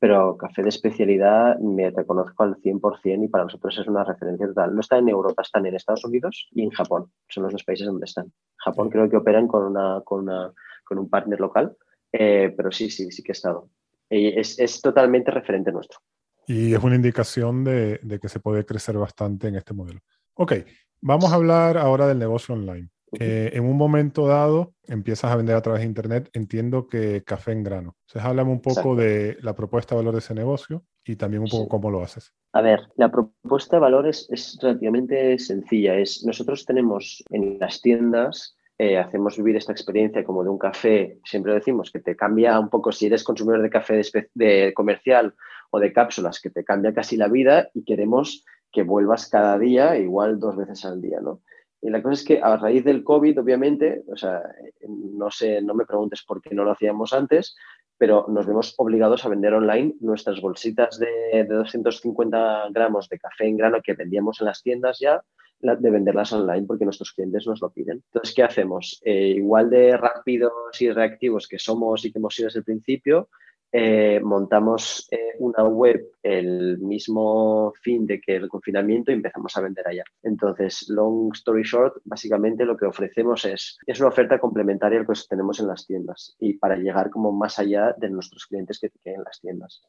pero café de especialidad me reconozco al 100% y para nosotros es una referencia total. No están en Europa, están en Estados Unidos y en Japón. Son los dos países donde están. Japón creo que operan con, una, con, una, con un partner local, eh, pero sí, sí, sí que ha estado. Es, es, totalmente referente nuestro. Y es una indicación de, de que se puede crecer bastante en este modelo. Ok, vamos a hablar ahora del negocio online. Eh, en un momento dado empiezas a vender a través de Internet, entiendo que café en grano. Entonces, háblame un poco de la propuesta de valor de ese negocio y también un poco cómo lo haces. A ver, la propuesta de valor es, relativamente sencilla. Es, nosotros tenemos en las tiendas eh, hacemos vivir esta experiencia como de un café, siempre decimos que te cambia un poco si eres consumidor de café de, comercial o de cápsulas, que te cambia casi la vida y queremos que vuelvas cada día, igual dos veces al día, ¿no? Y la cosa es que a raíz del COVID, obviamente, o sea, no sé, no me preguntes por qué no lo hacíamos antes, pero nos vemos obligados a vender online nuestras bolsitas de, 250 gramos de café en grano que vendíamos en las tiendas ya, de venderlas online porque nuestros clientes nos lo piden. Entonces, ¿qué hacemos? Eh, igual de rápidos y reactivos que somos y que hemos sido desde el principio, eh, montamos eh, una web el mismo fin de que el confinamiento y empezamos a vender allá. Entonces, long story short, básicamente lo que ofrecemos es, es una oferta complementaria a lo que tenemos en las tiendas y para llegar como más allá de nuestros clientes que tienen en las tiendas.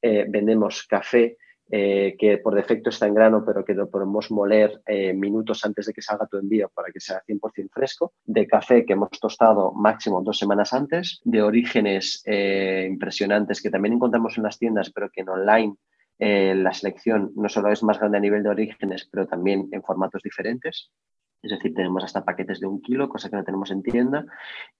Eh, vendemos café eh, que por defecto está en grano, pero que lo podemos moler eh, minutos antes de que salga tu envío para que sea 100% fresco, de café que hemos tostado máximo dos semanas antes, de orígenes eh, impresionantes que también encontramos en las tiendas, pero que en online la selección no solo es más grande a nivel de orígenes, pero también en formatos diferentes. Es decir, tenemos hasta paquetes de un kilo, cosa que no tenemos en tienda.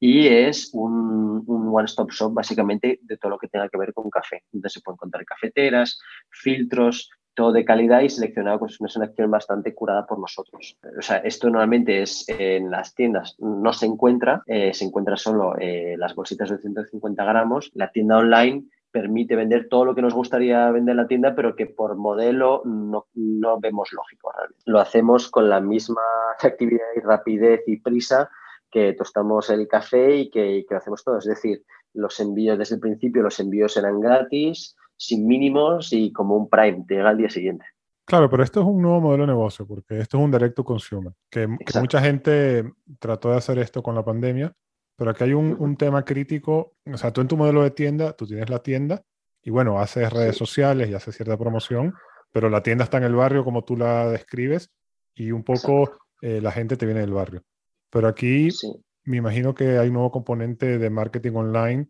Y es un, one-stop shop básicamente de todo lo que tenga que ver con café. Donde se pueden encontrar cafeteras, filtros, todo de calidad y seleccionado con una selección bastante curada por nosotros. O sea, esto normalmente es en las tiendas, no se encuentra, eh, se encuentra solo eh, las bolsitas de 150 gramos. La tienda online permite vender todo lo que nos gustaría vender en la tienda, pero que por modelo no, no vemos lógico realmente. Lo hacemos con la misma actividad y rapidez y prisa que tostamos el café y que, que, lo hacemos todo. Es decir, los envíos desde el principio, los envíos eran gratis, sin mínimos y como un Prime, te llega al día siguiente. Claro, pero esto es un nuevo modelo de negocio porque esto es un directo consumer, que, que mucha gente trató de hacer esto con la pandemia pero aquí hay un, tema crítico, o sea, tú en tu modelo de tienda, tú tienes la tienda y bueno, haces redes sociales y haces cierta promoción, pero la tienda está en el barrio como tú la describes y un poco eh, la gente te viene del barrio. Pero aquí me imagino que hay un nuevo componente de marketing online,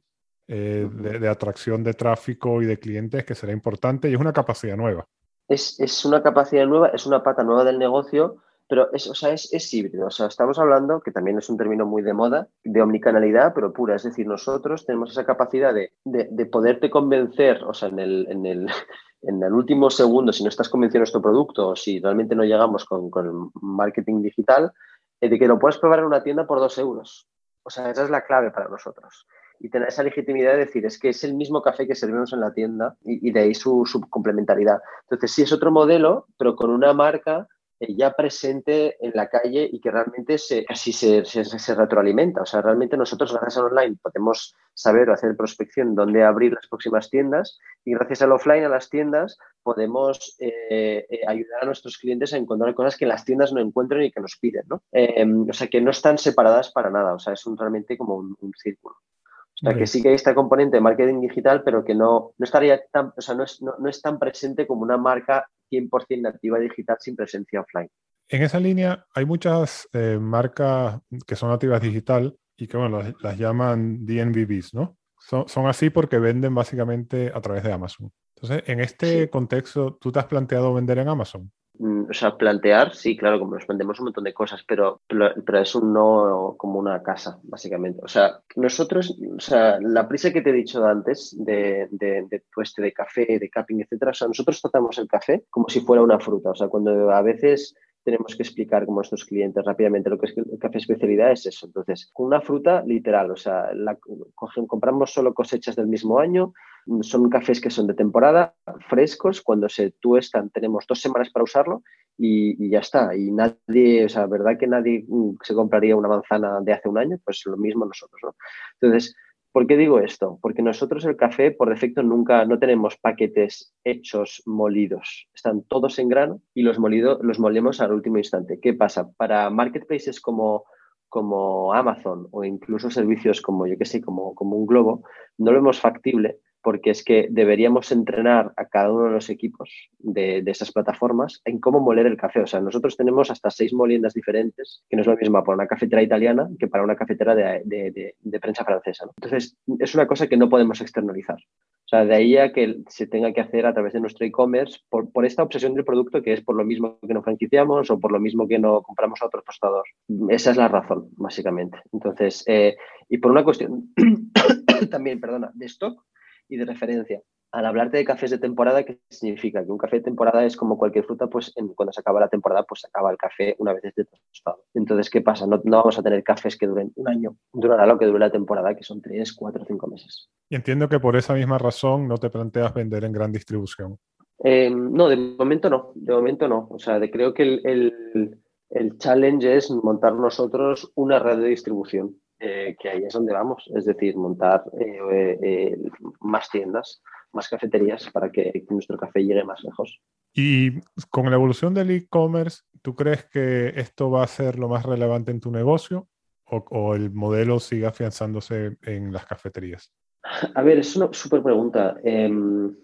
eh, de, atracción de tráfico y de clientes que será importante y es una capacidad nueva. Es, es una capacidad nueva, es una pata nueva del negocio pero es, o sea, es, es, híbrido. O sea, estamos hablando, que también es un término muy de moda, de omnicanalidad, pero pura. Es decir, nosotros tenemos esa capacidad de, de, poderte convencer, o sea, en el, en, el, en el último segundo, si no estás convenciendo nuestro producto o si realmente no llegamos con, con el marketing digital, eh, de que lo puedes probar en una tienda por dos euros. O sea, esa es la clave para nosotros. Y tener esa legitimidad de decir, es que es el mismo café que servimos en la tienda y, de ahí su, su complementariedad. Entonces, sí es otro modelo, pero con una marca ya presente en la calle y que realmente se, así se, se, retroalimenta. O sea, realmente nosotros gracias al online podemos saber o hacer prospección dónde abrir las próximas tiendas y gracias al offline, a las tiendas, podemos eh, eh, ayudar a nuestros clientes a encontrar cosas que las tiendas no encuentran y que nos piden. ¿no? o sea, que no están separadas para nada. O sea, es un, realmente como un, círculo. O sea, que sí que hay este componente de marketing digital, pero que no, no estaría tan, o sea, no es, no es tan presente como una marca 100% nativa digital sin presencia offline. En esa línea hay muchas eh, marcas que son nativas digital y que bueno, las, llaman DNVBs, ¿no? Son, son, así porque venden básicamente a través de Amazon. Entonces, en este contexto, ¿tú te has planteado vender en Amazon? Mm, o sea, plantear, sí, claro, como nos vendemos un montón de cosas, pero, pero, es un no como una casa, básicamente. O sea, nosotros, o sea, la prisa que te he dicho antes de, de, de tueste de café, de capping, etcétera, o sea, nosotros tratamos el café como si fuera una fruta. O sea, cuando a veces tenemos que explicar como nuestros clientes rápidamente lo que es el café especialidad es eso. Entonces, con una fruta literal, o sea, compramos solo cosechas del mismo año, son cafés que son de temporada, frescos, cuando se tuestan tenemos dos semanas para usarlo y, ya está. Y nadie, o sea, ¿verdad que nadie mm, se compraría una manzana de hace un año? Pues lo mismo nosotros, ¿no? Entonces, ¿Por qué digo esto? Porque nosotros el café, por defecto, nunca, no tenemos paquetes hechos molidos. Están todos en grano y los, molidos los molemos al último instante. ¿Qué pasa? Para marketplaces como, como Amazon o incluso servicios como, yo qué sé, como, como un Globo, no lo vemos factible porque es que deberíamos entrenar a cada uno de los equipos de, esas plataformas en cómo moler el café. O sea, nosotros tenemos hasta seis moliendas diferentes, que no es lo mismo para una cafetera italiana que para una cafetera de, prensa francesa. Entonces, es una cosa que no podemos externalizar. O sea, de ahí a que se tenga que hacer a través de nuestro e-commerce por, esta obsesión del producto que es por lo mismo que no franquiciamos o por lo mismo que no compramos a otro tostador. Esa es la razón, básicamente. Entonces, eh, y por una cuestión también, perdona, de stock, y de referencia. Al hablarte de cafés de temporada, ¿qué significa? Que un café de temporada es como cualquier fruta, pues cuando se acaba la temporada, pues se acaba el café una vez esté tostado. Entonces, ¿qué pasa? No, no, vamos a tener cafés que duren un año, durará lo que dure la temporada, que son tres, cuatro, cinco meses. Y entiendo que por esa misma razón no te planteas vender en gran distribución. Eh, no, de momento no, de momento no. O sea, de, creo que el, el, el challenge es montar nosotros una red de distribución. Eh, que ahí es donde vamos, es decir, montar eh, eh, más tiendas, más cafeterías para que nuestro café llegue más lejos. Y con la evolución del e-commerce, ¿tú crees que esto va a ser lo más relevante en tu negocio o, el modelo sigue afianzándose en las cafeterías? A ver, es una súper pregunta. Em,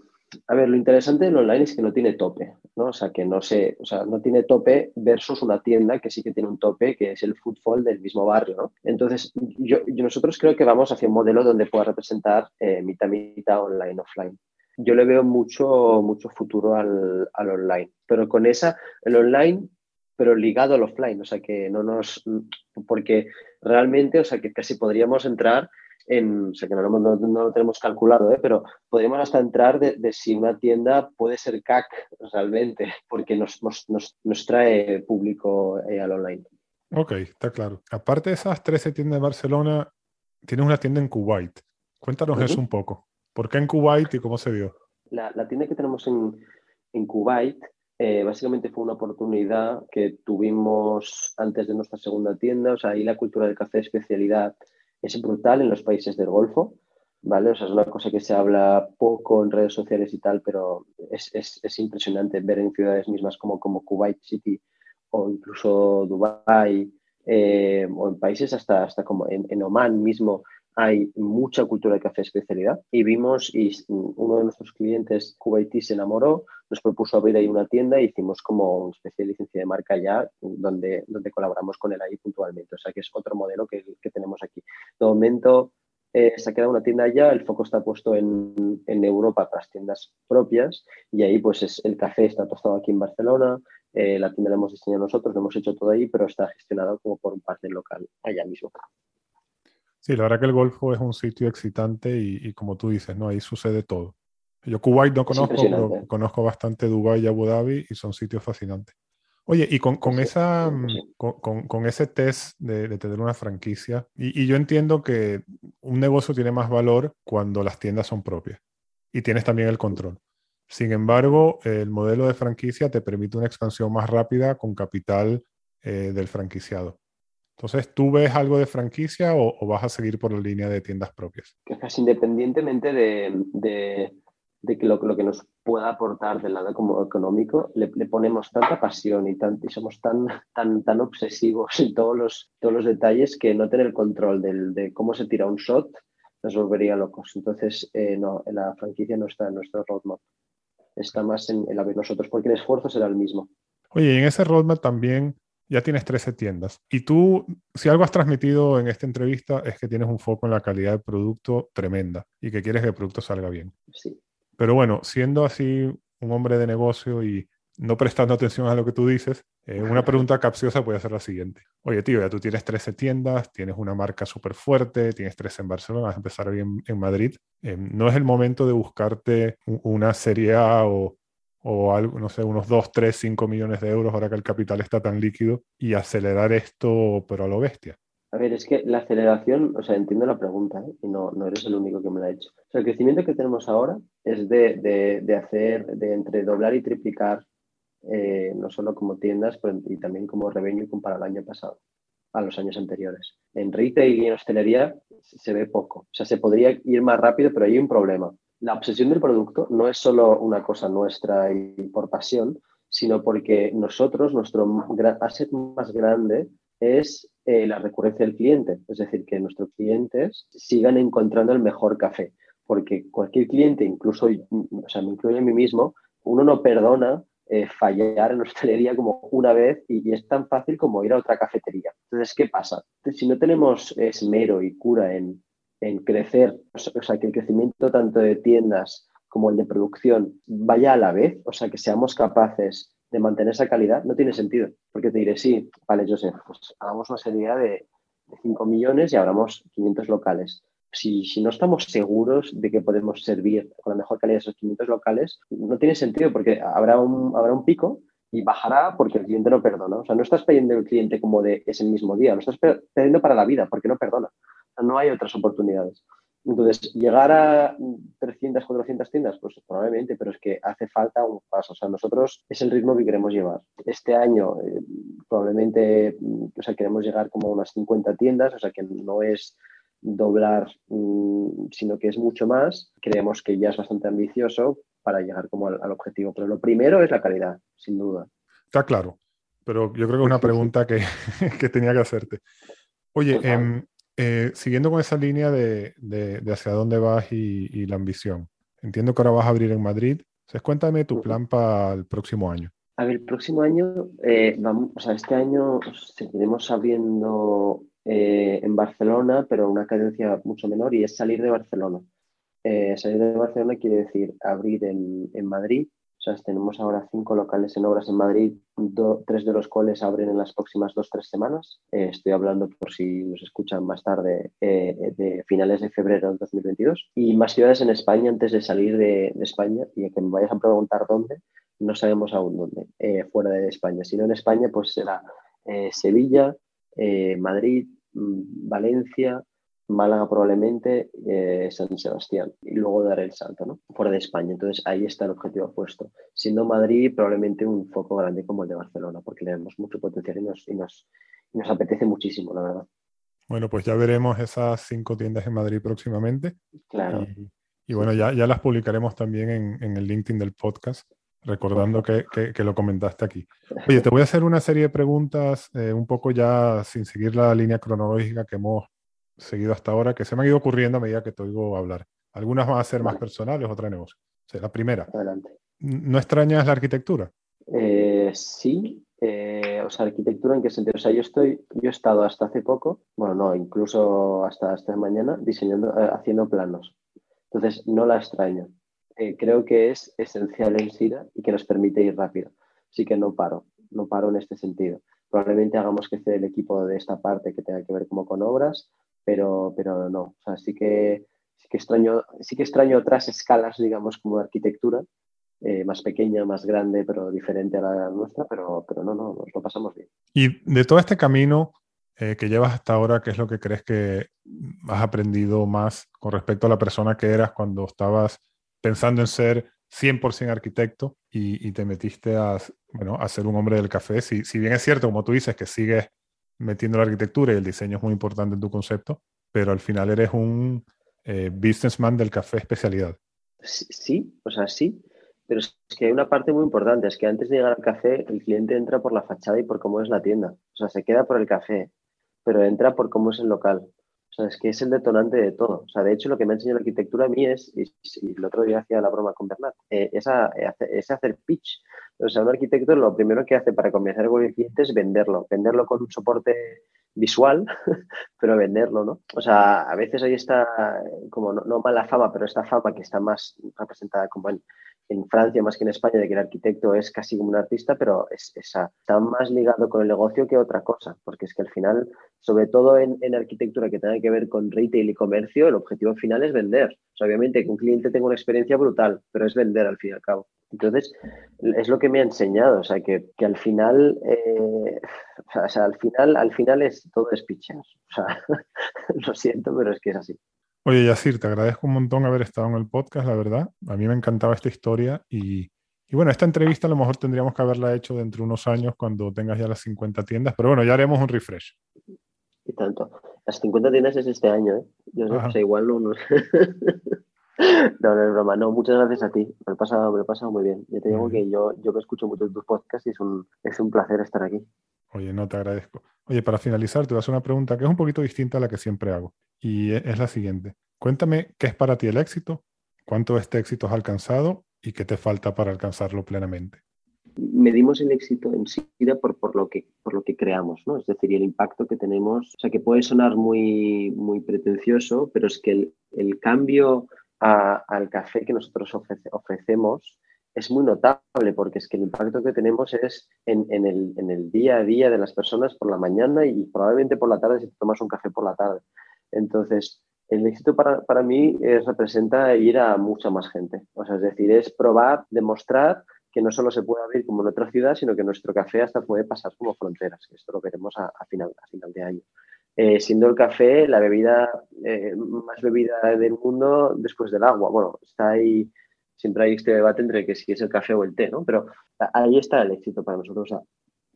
a ver, lo interesante del online es que no tiene tope, ¿no? O sea, que no se, o sea, no tiene tope versus una tienda que sí que tiene un tope, que es el footfall del mismo barrio, ¿no? Entonces, yo, nosotros creo que vamos hacia un modelo donde pueda representar eh, mitad, mitad online, offline. Yo le veo mucho, mucho futuro al, al online, pero con esa, el online, pero ligado al offline, o sea, que no nos, porque realmente, o sea, que casi podríamos entrar en, o sea que no, lo tenemos calculado, ¿eh? pero podríamos hasta entrar de, si una tienda puede ser CAC realmente, porque nos, nos, trae público eh, al online. Ok, está claro. Aparte de esas 13 tiendas de Barcelona, tienes una tienda en Kuwait. Cuéntanos eso un poco. ¿Por qué en Kuwait y cómo se dio? La, tienda que tenemos en, en Kuwait eh, básicamente fue una oportunidad que tuvimos antes de nuestra segunda tienda. O sea, ahí la cultura del café de especialidad es brutal en los países del Golfo, ¿vale? O sea, es una cosa que se habla poco en redes sociales y tal, pero es, es, es impresionante ver en ciudades mismas como, como Kuwait City o incluso Dubai eh, o en países hasta, hasta como en, en Oman mismo hay mucha cultura de café especialidad y vimos y uno de nuestros clientes kuwaití se enamoró, nos propuso abrir ahí una tienda y hicimos como una especie de licencia de marca ya donde, donde colaboramos con él ahí puntualmente. O sea que es otro modelo que, tenemos aquí. De momento eh, se ha quedado una tienda ya, el foco está puesto en, en Europa para las tiendas propias y ahí pues es, el café está tostado aquí en Barcelona, eh, la tienda la hemos diseñado nosotros, lo hemos hecho todo ahí, pero está gestionado como por un partner local allá mismo. Sí, la verdad que el Golfo es un sitio excitante y, como tú dices, ¿no? Ahí sucede todo. Yo Kuwait no conozco, pero conozco bastante Dubái y Abu Dhabi y son sitios fascinantes. Oye, y con, con esa, mm, con, con, ese test de, de, tener una franquicia, y, y, yo entiendo que un negocio tiene más valor cuando las tiendas son propias y tienes también el control. Sin embargo, el modelo de franquicia te permite una expansión más rápida con capital eh, del franquiciado. Entonces, ¿tú ves algo de franquicia o, vas a seguir por la línea de tiendas propias? Casi independientemente de, que lo, que nos pueda aportar del lado como económico, le, ponemos tanta pasión y, y, somos tan, tan, tan obsesivos en todos los, todos los detalles que no tener control de cómo se tira un shot nos volvería locos. Entonces, eh, no, la franquicia no está en nuestro roadmap. Está más en, la de nosotros, porque el esfuerzo será el mismo. Oye, y en ese roadmap también ya tienes 13 tiendas. Y tú, si algo has transmitido en esta entrevista es que tienes un foco en la calidad del producto tremenda y que quieres que el producto salga bien. Sí. Pero bueno, siendo así un hombre de negocio y no prestando atención a lo que tú dices, eh, una pregunta capciosa puede ser la siguiente. Oye, tío, ya tú tienes 13 tiendas, tienes una marca súper fuerte, tienes 13 en Barcelona, vas a empezar bien en Madrid. Eh, ¿No es el momento de buscarte una serie A o, o algo, no sé, unos 2, 3, 5 millones de euros ahora que el capital está tan líquido y acelerar esto, pero a lo bestia? A ver, es que la aceleración, o sea, entiendo la pregunta ¿eh? y no, no eres el único que me la ha hecho. O sea, el crecimiento que tenemos ahora es de, de, de hacer, de entre doblar y triplicar, eh, no solo como tiendas, pero y también como revenue comparado al año pasado, a los años anteriores. En retail y en hostelería se ve poco. O sea, se podría ir más rápido, pero hay un problema la obsesión del producto no es solo una cosa nuestra y por pasión, sino porque nosotros, nuestro asset más grande es eh, la recurrencia del cliente. Es decir, que nuestros clientes sigan encontrando el mejor café. Porque cualquier cliente, incluso, o sea, me incluye a mí mismo, uno no perdona eh, fallar en hostelería como una vez y, y, es tan fácil como ir a otra cafetería. Entonces, ¿qué pasa? Si no tenemos esmero y cura en en crecer, o sea, que el crecimiento tanto de tiendas como el de producción vaya a la vez, o sea, que seamos capaces de mantener esa calidad, no tiene sentido. Porque te diré, sí, vale, Joseph, pues hagamos una serie de, 5 millones y abramos 500 locales. Si, si, no estamos seguros de que podemos servir con la mejor calidad esos 500 locales, no tiene sentido porque habrá un, habrá un pico y bajará porque el cliente no perdona. O sea, no estás pidiendo el cliente como de ese mismo día, lo estás pidiendo para la vida porque no perdona no hay otras oportunidades. Entonces, llegar a 300, 400 tiendas, pues probablemente, pero es que hace falta un paso. O sea, nosotros es el ritmo que queremos llevar. Este año eh, probablemente, mm, o sea, queremos llegar como a unas 50 tiendas, o sea, que no es doblar, mm, sino que es mucho más. Creemos que ya es bastante ambicioso para llegar como al, objetivo. Pero lo primero es la calidad, sin duda. Está claro, pero yo creo que es una pregunta que, que tenía que hacerte. Oye, eh, siguiendo con esa línea de, hacia dónde vas y, la ambición, entiendo que ahora vas a abrir en Madrid. Entonces, cuéntame tu plan para el próximo año. A ver, el próximo año, eh, vamos, o sea, este año seguiremos abriendo eh, en Barcelona, pero una cadencia mucho menor y es salir de Barcelona. salir de Barcelona quiere decir abrir en, en Madrid o sea, tenemos ahora cinco locales en obras en Madrid, tres de los cuales abren en las próximas dos, tres semanas. Eh, estoy hablando, por si nos escuchan más tarde, eh, de finales de febrero del 2022. Y más ciudades en España antes de salir de, España. Y a que me vayas a preguntar dónde, no sabemos aún dónde, eh, fuera de España. Si no en España, pues será Sevilla, Madrid, mm, Valencia, Málaga probablemente, eh, San Sebastián y luego dar el salto, ¿no? Fuera de España. Entonces ahí está el objetivo puesto. Siendo Madrid probablemente un foco grande como el de Barcelona, porque le vemos mucho potencial y nos, y nos, nos apetece muchísimo, la verdad. Bueno, pues ya veremos esas cinco tiendas en Madrid próximamente. Claro. Y, bueno, ya, ya las publicaremos también en, en el LinkedIn del podcast recordando que, que, lo comentaste aquí. Oye, te voy a hacer una serie de preguntas, eh, un poco ya sin seguir la línea cronológica que hemos seguido hasta ahora que se me han ido ocurriendo a medida que te oigo hablar. Algunas van a ser más personales, otras de negocio. la primera. Adelante. ¿No extrañas la arquitectura? Eh, sí. Eh, o sea, arquitectura en qué sentido? O sea, yo estoy, yo he estado hasta hace poco, bueno, no, incluso hasta esta mañana diseñando, eh, haciendo planos. Entonces, no la extraño. creo que es esencial en SIDA y que nos permite ir rápido. Así que no paro, no paro en este sentido. Probablemente hagamos que crecer el equipo de esta parte que tenga que ver como con obras, pero, pero no. O sea, sí que, sí que, extraño, sí que extraño otras escalas, digamos, como arquitectura, eh, más pequeña, más grande, pero diferente a la nuestra, pero, pero no, no, nos lo pasamos bien. Y de todo este camino eh, que llevas hasta ahora, ¿qué es lo que crees que has aprendido más con respecto a la persona que eras cuando estabas pensando en ser 100% arquitecto y, te metiste a, bueno, a ser un hombre del café. Si, si bien es cierto, como tú dices, que sigues metiendo la arquitectura y el diseño es muy importante en tu concepto, pero al final eres un eh, businessman del café especialidad. Sí, o sea, sí, pero es que hay una parte muy importante, es que antes de llegar al café, el cliente entra por la fachada y por cómo es la tienda. O sea, se queda por el café, pero entra por cómo es el local. O sea, es que es el detonante de todo. O sea, de hecho, lo que me ha enseñado la arquitectura a mí es, y, el otro día hacía la broma con Bernat, eh, es, es, hacer pitch. O sea, un arquitecto lo primero que hace para convencer con el cliente es venderlo, venderlo con un soporte visual, pero venderlo, ¿no? O sea, a veces ahí está, como no, no, mala fama, pero esta fama que está más representada como en, en Francia más que en España de que el arquitecto es casi como un artista, pero es, está más ligado con el negocio que otra cosa, porque es que al final, sobre todo en, arquitectura que tenga que ver con retail y comercio, el objetivo final es vender. obviamente que un cliente tenga una experiencia brutal, pero es vender al fin y al cabo. Entonces, es lo que me ha enseñado, o sea, que, al final, eh, o sea, al final, al final es todo es O sea, lo siento, pero es que es así. Oye, Yacir, te agradezco un montón haber estado en el podcast, la verdad. A mí me encantaba esta historia y, bueno, esta entrevista a lo mejor tendríamos que haberla hecho dentro de unos años cuando tengas ya las 50 tiendas, pero bueno, ya haremos un refresh. Y tanto. Las 50 tiendas es este año, ¿eh? Yo no sé, igual no. no. No, no es broma. No, muchas gracias a ti. Me lo he pasado, me he pasado muy bien. Yo te digo que yo, yo que escucho mucho tus podcasts y es un, es un placer estar aquí. Oye, no te agradezco. Oye, para finalizar, te voy a hacer una pregunta que es un poquito distinta a la que siempre hago. Y e, es la siguiente. Cuéntame qué es para ti el éxito, cuánto este éxito has alcanzado y qué te falta para alcanzarlo plenamente. Medimos el éxito en sí por, por, lo que, por lo que creamos, ¿no? Es decir, el impacto que tenemos, o sea, que puede sonar muy, muy pretencioso, pero es que el, el cambio al café que nosotros ofrecemos es muy notable porque es que el impacto que tenemos es en, el, día a día de las personas por la mañana y probablemente por la tarde si tomas un café por la tarde. Entonces, el éxito para, mí representa ir a mucha más gente. O sea, es decir, es probar, demostrar que no solo se puede abrir como en otra ciudad, sino que nuestro café hasta puede pasar como fronteras. Esto lo veremos a, final, a final de año. Eh, siendo el café la bebida eh, más bebida del mundo después del agua. Bueno, está ahí siempre hay este debate entre que si es el café o el té, ¿no? Pero ahí está el éxito para nosotros.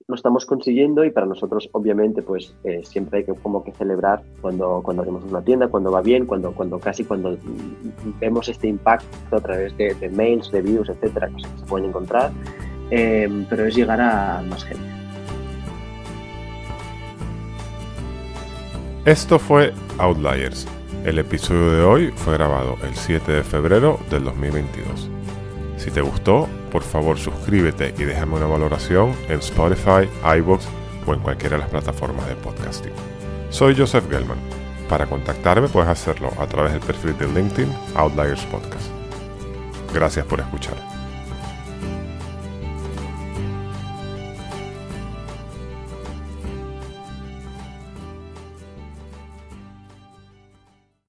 lo estamos consiguiendo y para nosotros, obviamente, pues eh, siempre hay que como que celebrar cuando, cuando abrimos una tienda, cuando va bien, cuando, cuando casi cuando vemos este impacto a través de, mails, reviews, etcétera, que se pueden encontrar. Eh, pero es llegar a más gente. Esto fue Outliers el episodio de hoy fue grabado el 7 de febrero del 2022. Si te gustó, por favor suscríbete y déjame una valoración en Spotify, iBox o en cualquiera de las plataformas de podcasting. Soy Joseph Gelman. Para contactarme puedes hacerlo a través del perfil de LinkedIn Outliers Podcast. Gracias por escuchar.